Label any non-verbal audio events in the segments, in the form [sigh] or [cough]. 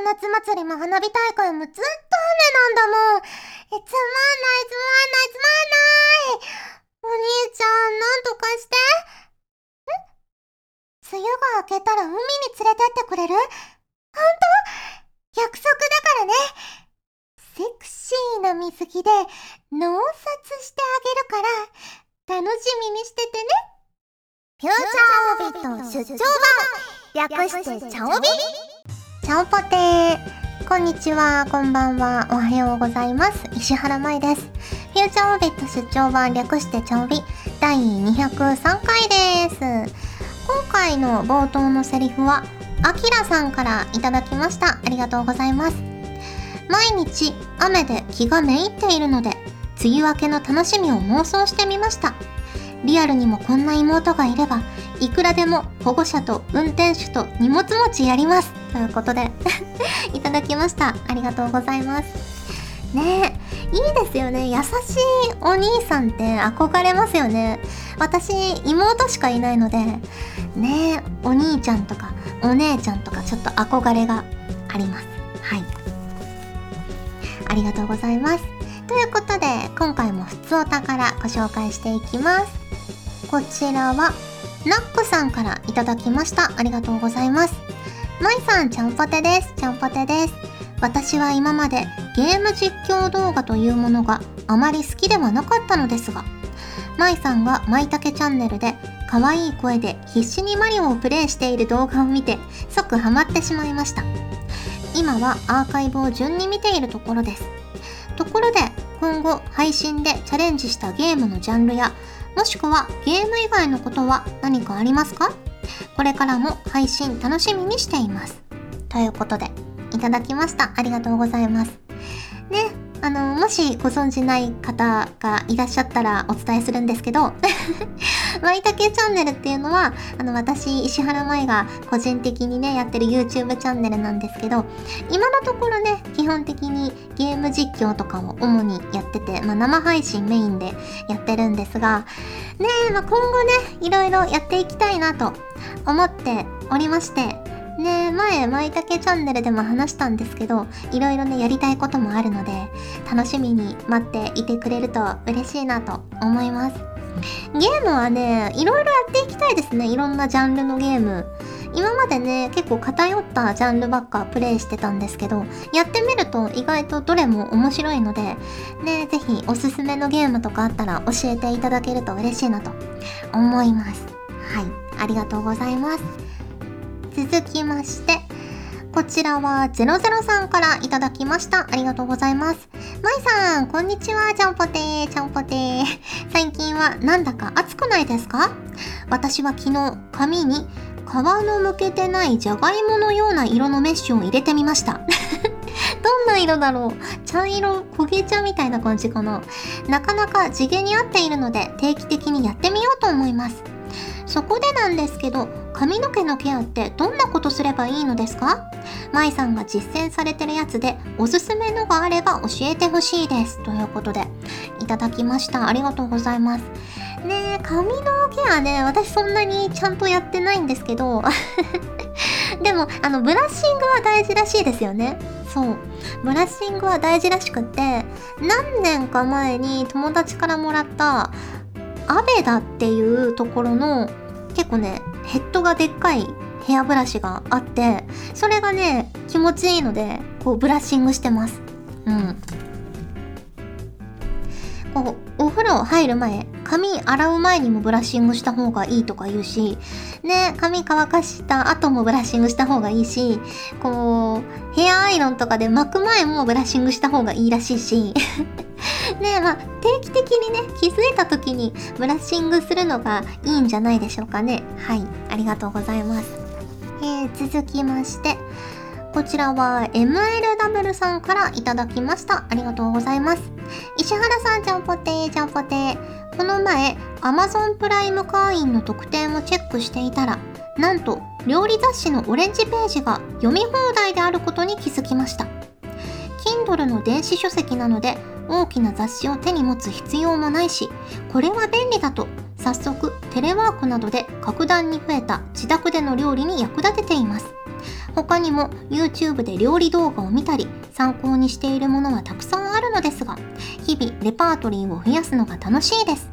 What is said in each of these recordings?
の夏祭りも花火大会もずっと雨なんだもん。つまんないつまんないつまんないお兄ちゃん、なんとかして。ん？梅雨が明けたら海に連れてってくれる？ほんと約束だからね。セクシーな水着で脳殺してあげるから楽しみにしててね。フューチャーオビット出張版略してチャオビチャオポテーこんにちは、こんばんは、おはようございます。石原舞です。フューチャーオビット出張版略してチャオビ第203回です。今回の冒頭のセリフは、あきらさんからいただきました。ありがとうございます。毎日雨で気がめいっているので、梅雨明けの楽しみを妄想してみました。リアルにもこんな妹がいれば、いくらでも保護者と運転手と荷物持ちやります。ということで [laughs] いただきました。ありがとうございます。ねえ、いいですよね。優しいお兄さんって憧れますよね。私、妹しかいないので、ねえ、お兄ちゃんとかお姉ちゃんとかちょっと憧れがあります。はい。ありがとうございます。ということで、今回もふつおたからご紹介していきます。こちらは、ナックさんからいただきました。ありがとうございます。まいさん、ちゃんぽてです。ちゃんぽてです。私は今までゲーム実況動画というものがあまり好きではなかったのですが、まいさんがまいたけチャンネルで可愛い声で必死にマリオをプレイしている動画を見て即ハマってしまいました。今はアーカイブを順に見ているところです。ところで今後配信でチャレンジしたゲームのジャンルやもしくはゲーム以外のことは何かありますか？これからも配信楽しみにしています。ということで、いただきました。ありがとうございます。ね、あの、もしご存知ない方がいらっしゃったらお伝えするんですけど、[laughs] まいたけチャンネルっていうのは、あの、私、石原舞が個人的にね、やってる YouTube チャンネルなんですけど、今のところね、基本的にゲーム実況とかを主にやってて、まあ、生配信メインでやってるんですが、ねえまあ、今後ね、いろいろやっていきたいなと思っておりまして、ねえ前、まいたけチャンネルでも話したんですけど、いろいろね、やりたいこともあるので、楽しみに待っていてくれると嬉しいなと思います。ゲームはね、いろいろやっていきたいですね。いろんなジャンルのゲーム。今までね、結構偏ったジャンルばっかプレイしてたんですけど、やってみると意外とどれも面白いので、ね、ぜひおすすめのゲームとかあったら教えていただけると嬉しいなと思います。はい、ありがとうございます。続きまして、こちらは00さんからいただきました。ありがとうございます。まいさん、こんにちは、ちゃんぽてー、ちゃんぽてー。最近はなんだか暑くないですか？私は昨日、髪に皮のむけてないじゃがいものような色のメッシュを入れてみました。[laughs] どんな色だろう？茶色、焦げ茶みたいな感じかな？なかなか地毛に合っているので定期的にやってみようと思います。そこでなんですけど、髪の毛のケアってどんなことすればいいのですか？舞さんが実践されてるやつでおすすめのがあれば教えてほしいです。ということで、いただきました。ありがとうございます。ね、髪のケアね、私そんなにちゃんとやってないんですけど、[laughs] でも、あの、ブラッシングは大事らしいですよね。そう。ブラッシングは大事らしくって、何年か前に友達からもらったアベダっていうところの結構ね、ヘッドがでっかいヘアブラシがあって、それがね、気持ちいいので、こうブラッシングしてます。うん。こう、お風呂入る前、髪洗う前にもブラッシングした方がいいとか言うし、ね、髪乾かした後もブラッシングした方がいいし、こう、ヘアアイロンとかで巻く前もブラッシングした方がいいらしいし、[laughs] ねまあ、定期的にね、気づいた時にブラッシングするのがいいんじゃないでしょうかね。はい、ありがとうございます。えー、続きまして、こちらは MLW さんからいただきました。ありがとうございます。石原さん、ちゃんぽてー、ちゃんぽてー。この前、Amazon プライム会員の特典をチェックしていたら、なんと、料理雑誌のオレンジページが読み放題であることに気づきました。Kindle の電子書籍なので、大きな雑誌を手に持つ必要もないし、これは便利だと、早速テレワークなどで格段に増えた自宅での料理に役立てています。他にも YouTube で料理動画を見たり参考にしているものはたくさんあるのですが日々レパートリーを増やすのが楽しいです。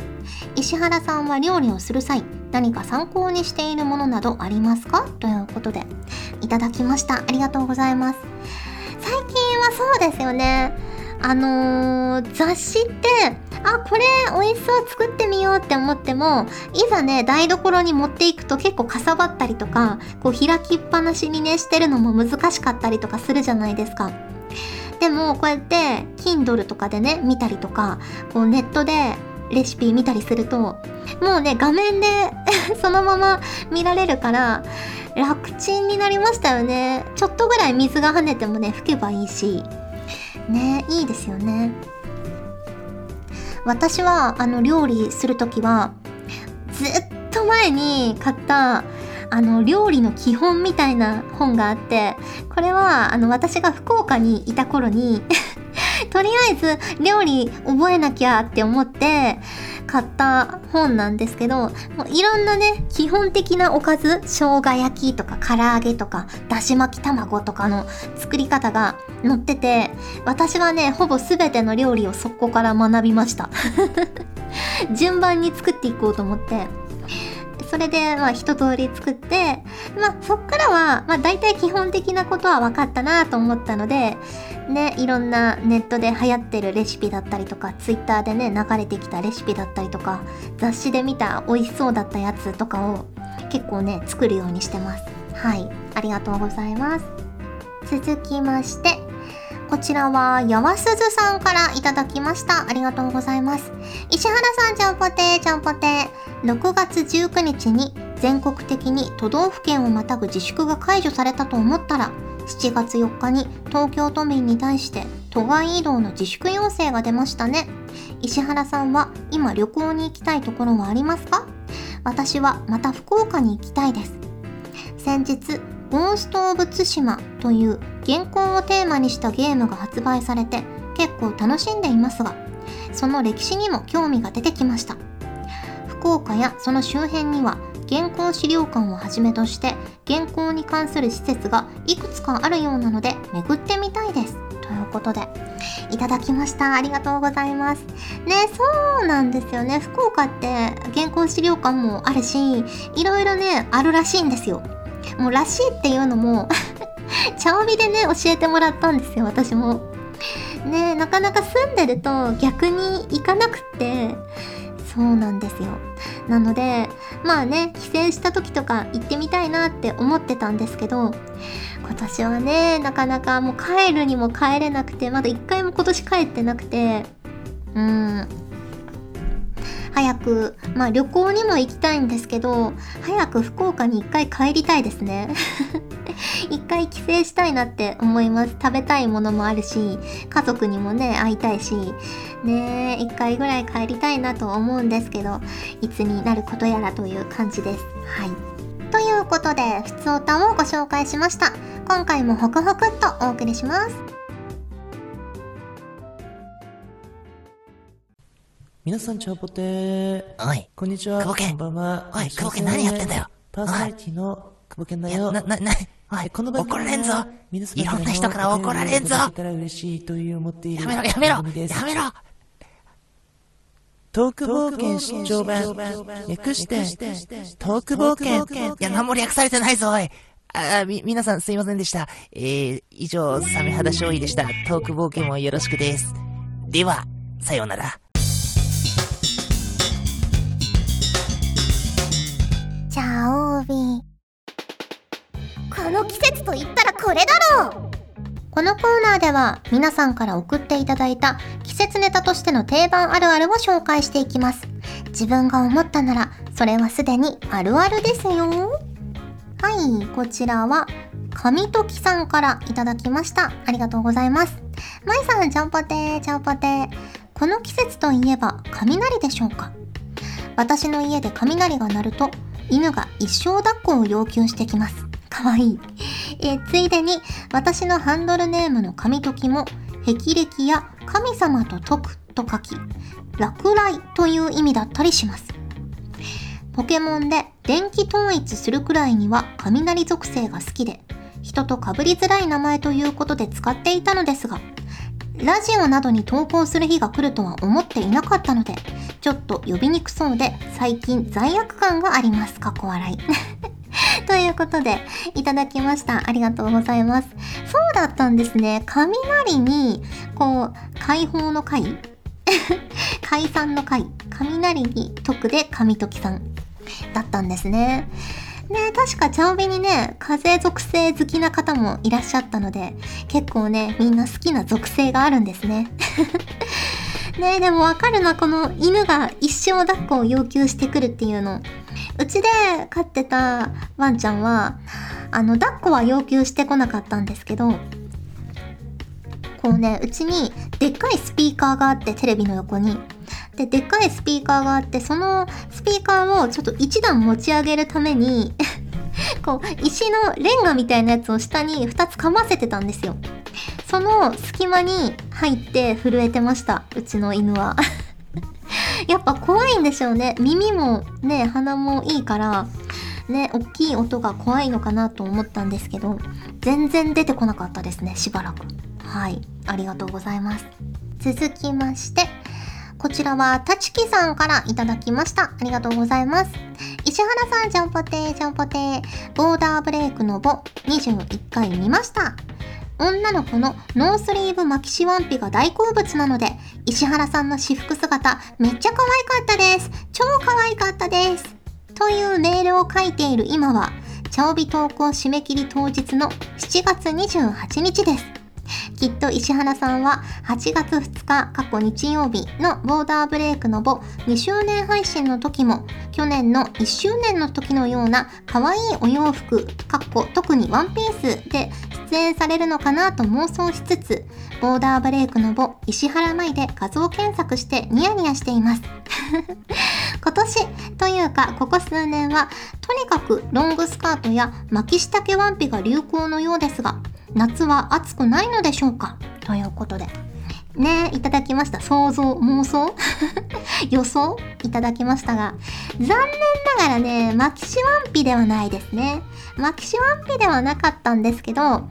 石原さんは料理をする際何か参考にしているものなどありますか？ということでいただきました。ありがとうございます。最近はそうですよね。あのー、雑誌ってあこれ美味しそう作ってみようって思ってもいざね台所に持っていくと結構かさばったりとかこう開きっぱなしにねしてるのも難しかったりとかするじゃないですか。でもこうやって Kindle とかでね見たりとかこうネットでレシピ見たりするともうね画面で [laughs] そのまま見られるから楽ちんになりましたよね。ちょっとぐらい水が跳ねてもね拭けばいいし。ねいいですよね。私はあの料理する時はずっと前に買ったあの料理の基本みたいな本があってこれはあの私が福岡にいた頃に [laughs] とりあえず料理覚えなきゃって思って買った本なんですけど、もういろんなね、基本的なおかず、生姜焼きとか唐揚げとか、だし巻き卵とかの作り方が載ってて、私はね、ほぼ全ての料理をそこから学びました。[laughs] 順番に作っていこうと思って、それで、まあ、一通り作って、まあ、そっからは、まあ、大体基本的なことは分かったなと思ったので、ね、いろんなネットで流行ってるレシピだったりとか、ツイッターでね、流れてきたレシピだったりとか、雑誌で見た美味しそうだったやつとかを結構ね、作るようにしてます。はい。ありがとうございます。続きまして、こちらは、やわすずさんからいただきました。ありがとうございます。石原さん、ちゃんぽてー、ちゃんぽてー。6月19日に全国的に都道府県をまたぐ自粛が解除されたと思ったら、7月4日に東京都民に対して都外移動の自粛要請が出ましたね。石原さんは今旅行に行きたいところはありますか？私はまた福岡に行きたいです。先日、ゴースト・オブ・ツシマという原稿をテーマにしたゲームが発売されて結構楽しんでいますが、その歴史にも興味が出てきました。福岡やその周辺には原稿資料館をはじめとして原稿に関する施設がいくつかあるようなので巡ってみたいです。ということで、いただきました。ありがとうございます。ね、そうなんですよね。福岡って原稿資料館もあるし、いろいろね、あるらしいんですよ。もうらしいっていうのも [laughs] 茶帯でね、教えてもらったんですよ、私も。ねなかなか住んでると逆に行かなくって、そうなんですよ。なので、まあね、帰省した時とか行ってみたいなって思ってたんですけど、今年はね、なかなかもう帰るにも帰れなくて、まだ一回も今年帰ってなくて、うん、早く、まあ旅行にも行きたいんですけど、早く福岡に一回帰りたいですね。[laughs] 一回帰省したいなって思います。食べたいものもあるし、家族にもね、会いたいし、ね一回ぐらい帰りたいなと思うんですけど、いつになることやらという感じです。はい。ということで、ふつおたをご紹介しました。今回もホクホクっとお送りします。皆さん、チャポテー。おい。こんにちは。こんばんは。おい、久保健何やってんだよ。パーソナリティの久保健だよ。な、な、な、おい、この怒られんぞ。いろんな人から怒られんぞ。やめろ、やめろ、やめろ。トーク冒険出張版。略して、トーク冒険。いや、何も略されてないぞ、おい。あ、み、皆さんすいませんでした。えー、以上、サメ肌勝利でした。トーク冒険もよろしくです。では、さようなら。チャオビこの季節と言ったらこれだろうこのコーナーでは皆さんから送っていただいた季節ネタとしての定番あるあるを紹介していきます。自分が思ったならそれはすでにあるあるですよ。はい、こちらは神時さんからいただきました。ありがとうございます。まいさん、ちゃんぽてー、ちゃんぽてー。この季節といえば雷でしょうか？私の家で雷が鳴ると犬が一生抱っこを要求してきます。かわいい。えー、ついでに私のハンドルネームの神時も霹靂や神様と解くと書き、落雷という意味だったりします。ポケモンで電気統一するくらいには雷属性が好きで、人と被りづらい名前ということで使っていたのですが、ラジオなどに投稿する日が来るとは思っていなかったので、ちょっと呼びにくそうで最近罪悪感があります。過去笑い。ということで、いただきました。ありがとうございます。そうだったんですね。雷に、こう、解放の解 [laughs] 解散の解。雷に徳で神時さんだったんですね。ね確かチャオビにね、風属性好きな方もいらっしゃったので、結構ね、みんな好きな属性があるんですね。[laughs] ねでもわかるな、この犬が一生抱っこを要求してくるっていうの。うちで飼ってたワンちゃんは、あの、抱っこは要求してこなかったんですけど、こうね、うちにでっかいスピーカーがあってテレビの横に。で、でっかいスピーカーがあって、そのスピーカーをちょっと一段持ち上げるために [laughs] こう、石のレンガみたいなやつを下に2つかませてたんですよ。その隙間に入って震えてました。うちの犬はやっぱ怖いんでしょうね。耳もね、鼻もいいから、ね、大きい音が怖いのかなと思ったんですけど、全然出てこなかったですね、しばらく。はい、ありがとうございます。続きまして、こちらは、たちきさんからいただきました。ありがとうございます。石原さん、ジャンポテー、ジャンポテー、ボーダーブレイクのボ、21回見ました。女の子のノースリーブ巻きシワンピが大好物なので、石原さんの私服姿、めっちゃ可愛かったです。超可愛かったです。というメールを書いている今は、チャオビ投稿締め切り当日の7月28日です。きっと石原さんは8月2日過去日曜日のボーダーブレイクのボ2周年配信の時も去年の1周年の時のような可愛いお洋服、かっこ特にワンピースで出演されるのかなと妄想しつつ、ボーダーブレイクのボ石原舞で画像検索してニヤニヤしています。[laughs] 今年というかここ数年はとにかくロングスカートや巻き下丈ワンピが流行のようですが夏は暑くないのでしょうか？ということで。ねいただきました。想像、妄想？[laughs] 予想？いただきましたが、残念ながらね、マキシワンピではないですね。マキシワンピではなかったんですけど、ま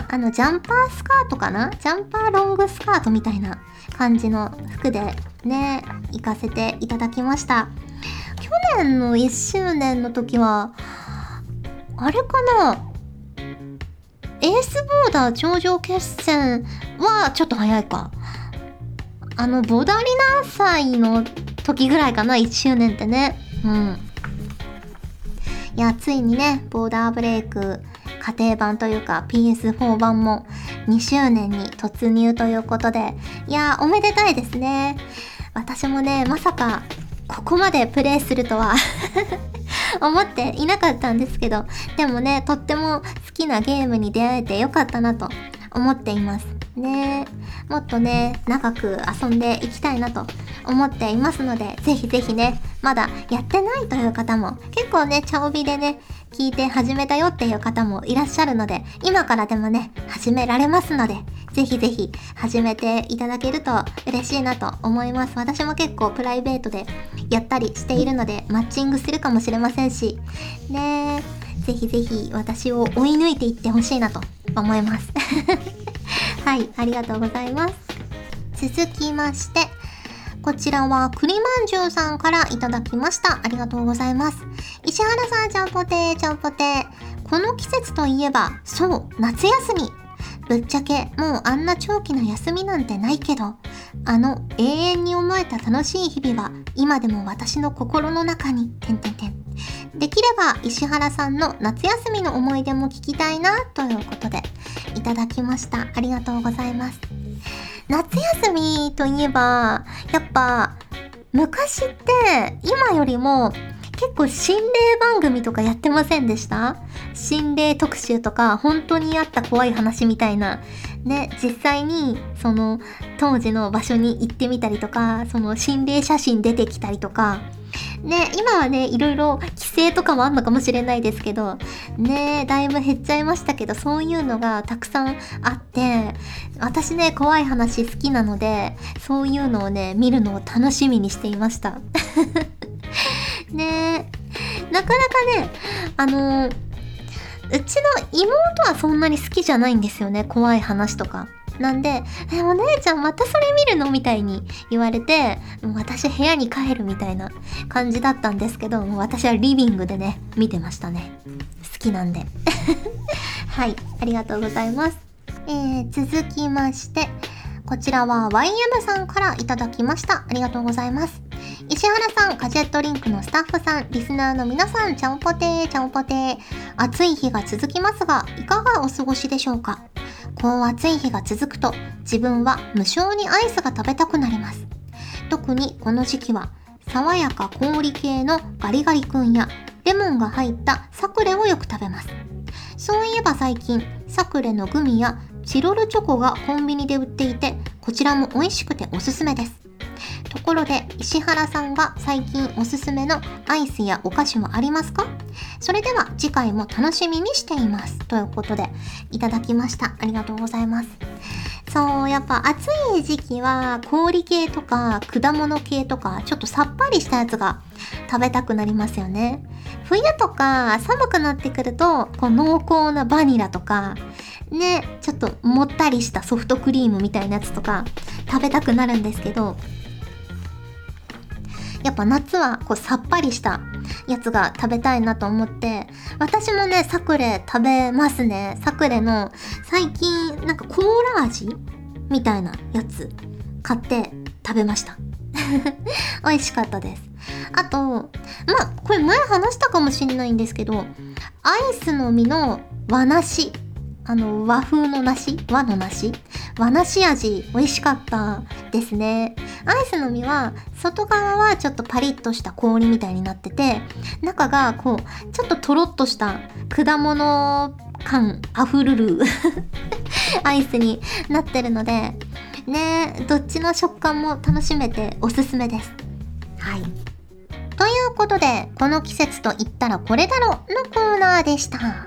あ、あの、ジャンパースカートかな？ジャンパーロングスカートみたいな感じの服でね、行かせていただきました。去年の1周年の時は、あれかな？エースボーダー頂上決戦はちょっと早いか。あの、ボダリナ祭の時ぐらいかな、1周年ってね。うん。いや、ついにね、ボーダーブレイク家庭版というか PS4 版も2周年に突入ということで、いや、おめでたいですね。私もね、まさかここまでプレイするとは思っていなかったんですけど、でもね、とっても好きなゲームに出会えてよかったなと思っています。ねもっとね、長く遊んでいきたいなと思っていますので、ぜひぜひね、まだやってないという方も、結構ね、茶帯でね、聞いて始めたよっていう方もいらっしゃるので、今からでもね、始められますので、ぜひぜひ始めていただけると嬉しいなと思います。私も結構プライベートでやったりしているので、マッチングするかもしれませんし、ねぜひぜひ私を追い抜いていってほしいなと思います。[laughs] はい、ありがとうございます。続きまして、こちらは栗まんじゅうさんからいただきました。ありがとうございます。石原さん、ちゃんぽてー、ちゃんぽてー。この季節といえば、そう、夏休み。ぶっちゃけ、もうあんな長期の休みなんてないけど、あの永遠に思えた楽しい日々は、今でも私の心の中に、てんてんてん。できれば、石原さんの夏休みの思い出も聞きたいな、ということで、いただきました。ありがとうございます。夏休みといえば、やっぱ、昔って今よりも結構心霊番組とかやってませんでした？心霊特集とか本当にあった怖い話みたいな。ね、実際にその当時の場所に行ってみたりとか、その心霊写真出てきたりとか、ね、今はね、いろいろ規制とかもあんのかもしれないですけど、ね、だいぶ減っちゃいましたけど、そういうのがたくさんあって、私ね、怖い話好きなので、そういうのをね、見るのを楽しみにしていました。[laughs] ねなかなかね、あの、うちの妹はそんなに好きじゃないんですよね。怖い話とか。なんで、え、お姉ちゃんまたそれ見るのみたいに言われて、もう私部屋に帰るみたいな感じだったんですけど、もう私はリビングでね、見てましたね。好きなんで。[laughs] はい、ありがとうございます。えー、続きまして、こちらは YM さんからいただきました。ありがとうございます。石原さん、ガジェットリンクのスタッフさん、リスナーの皆さん、ちゃんぽてー、ちゃんぽてー。暑い日が続きますが、いかがお過ごしでしょうか？こう暑い日が続くと、自分は無性にアイスが食べたくなります。特にこの時期は、爽やか氷系のガリガリ君や、レモンが入ったサクレをよく食べます。そういえば最近、サクレのグミやチロルチョコがコンビニで売っていて、こちらも美味しくておすすめです。ところで、石原さんが最近おすすめのアイスやお菓子はありますか？それでは次回も楽しみにしています。ということで、いただきました。ありがとうございます。そう、やっぱ暑い時期は氷系とか果物系とかちょっとさっぱりしたやつが食べたくなりますよね。冬とか寒くなってくると、こう濃厚なバニラとか、ね、ちょっともったりしたソフトクリームみたいなやつとか食べたくなるんですけど、やっぱ夏はこうさっぱりしたやつが食べたいなと思って、私もね、サクレ食べますね。サクレの最近なんかコーラ味みたいなやつ買って食べました。[laughs] 美味しかったです。あと、まあ、これ前話したかもしれないんですけど、アイスの実の和梨。あの、和風の梨？和の梨？和梨味美味しかったですね。アイスの実は、外側はちょっとパリッとした氷みたいになってて、中がこう、ちょっととろっとした果物感あふるる [laughs] アイスになってるので、ねどっちの食感も楽しめておすすめです。はい。ということで、この季節と言ったらこれだろのコーナーでした。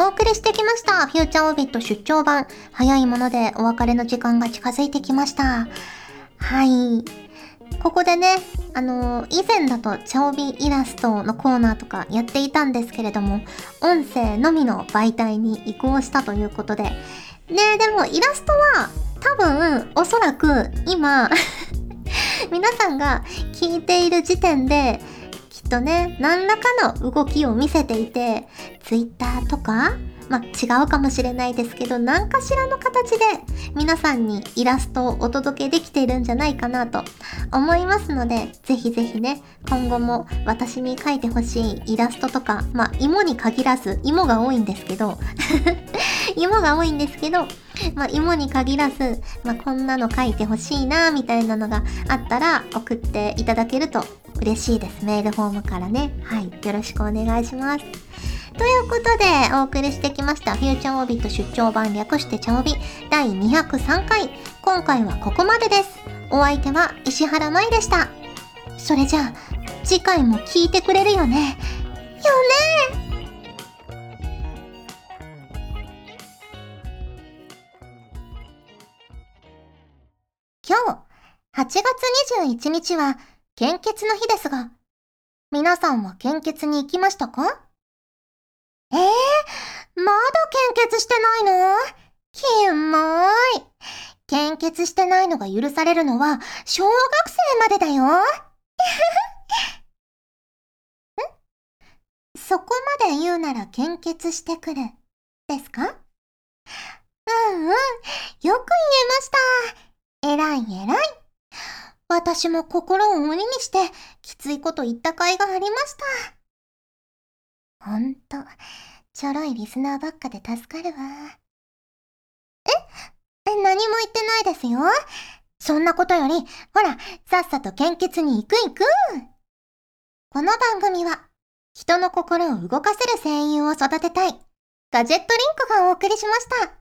お送りしてきました。フューチャーオービット出張版。早いものでお別れの時間が近づいてきました。はい。ここでね、あのー以前だとチャオビイラストのコーナーとかやっていたんですけれども、音声のみの媒体に移行したということで、ねでもイラストは多分おそらく今 [laughs] 皆さんが聞いている時点でとね何らかの動きを見せていて Twitter とかまあ違うかもしれないですけど何かしらの形で皆さんにイラストをお届けできているんじゃないかなと思いますのでぜひぜひね今後も私に描いてほしいイラストとかまあ芋に限らず芋が多いんですけど [laughs] 芋が多いんですけど、まあ、芋に限らず、まあ、こんなの書いてほしいな、みたいなのがあったら送っていただけると嬉しいです。メールフォームからね。はい。よろしくお願いします。ということで、お送りしてきました、フューチャーオービット出張版略してチャオビ第203回。今回はここまでです。お相手は石原舞でした。それじゃあ、次回も聞いてくれるよね。よね今日、8月21日は、献血の日ですが、皆さんは献血に行きましたか？えー、まだ献血してないの？キモーい。献血してないのが許されるのは、小学生までだよ。[laughs] ん？そこまで言うなら献血してくる。ですかうんうん。よく言えました。えらいえらい。私も心を鬼にして、きついこと言った甲斐がありました。ほんと、ちょろいリスナーばっかで助かるわ。え、何も言ってないですよ。そんなことより、ほら、さっさと献血に行く行く。この番組は、人の心を動かせる声優を育てたい。ガジェットリンクがお送りしました。